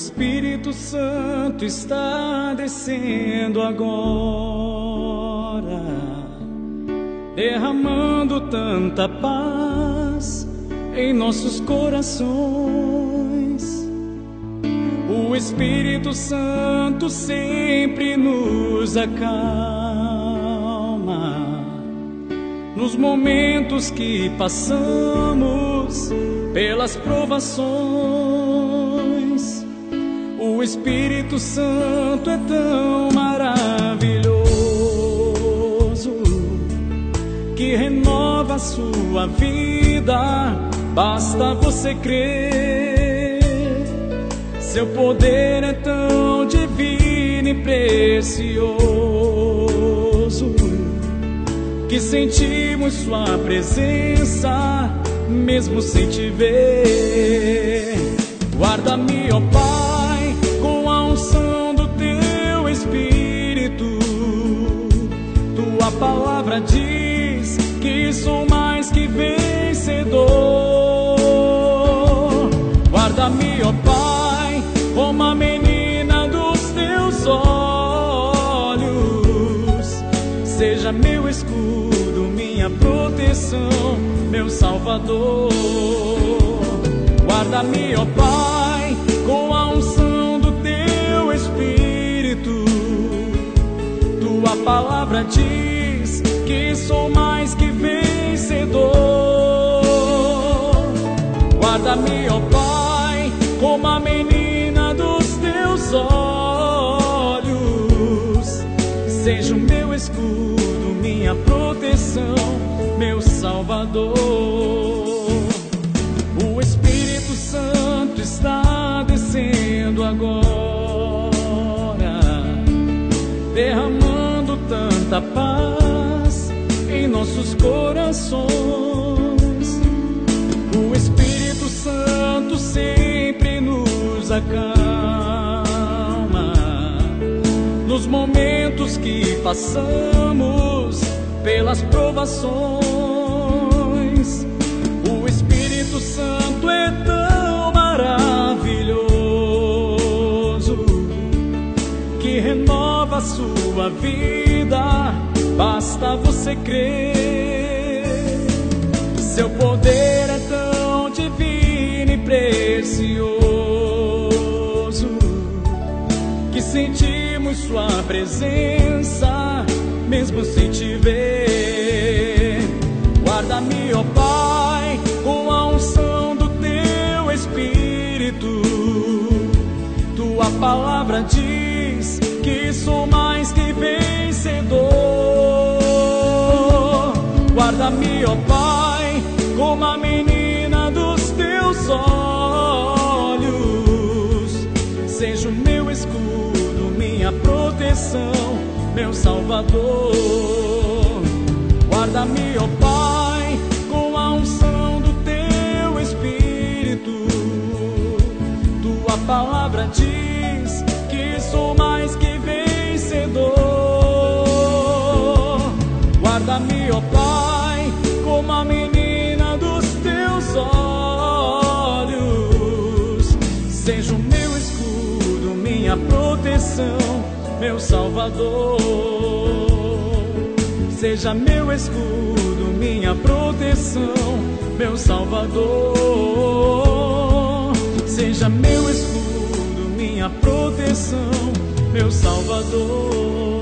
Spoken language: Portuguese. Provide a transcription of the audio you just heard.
Espírito Santo está descendo agora, derramando tanta paz em nossos corações. O Espírito Santo sempre nos acalma nos momentos que passamos pelas provações. O Espírito Santo é tão maravilhoso que renova a sua vida. Basta você crer. Seu poder é tão divino e precioso que sentimos Sua presença mesmo sem te ver. Guarda-me, ó Pai, sou mais que vencedor. Guarda-me, ó Pai, como a menina dos teus olhos. Seja meu escudo, minha proteção meu Salvador. Guarda-me, ó Pai, com a unção do teu Espírito. Tua palavra diz que sou mais que como a menina dos teus olhos. Seja o meu escudo, minha proteção meu Salvador. O Espírito Santo está descendo agora, derramando tanta paz em nossos corações. Nos acalma nos momentos que passamos pelas provações. O Espírito Santo é tão maravilhoso que renova a sua vida. Basta você crer. Seu poder presença mesmo sem te ver. Guarda-me, ó Pai, com a unção do teu Espírito. Tua palavra diz que sou mais que vencedor. Guarda-me, ó Pai, como a menina meu Salvador. Guarda-me, ó Pai, com a unção do teu Espírito. Tua palavra diz que sou mais que vencedor. Guarda-me, ó Pai, como a menina dos teus olhos. Seja o meu escudo, minha proteção meu Salvador. Seja meu escudo, minha proteção, meu Salvador. Seja meu escudo, minha proteção, meu Salvador.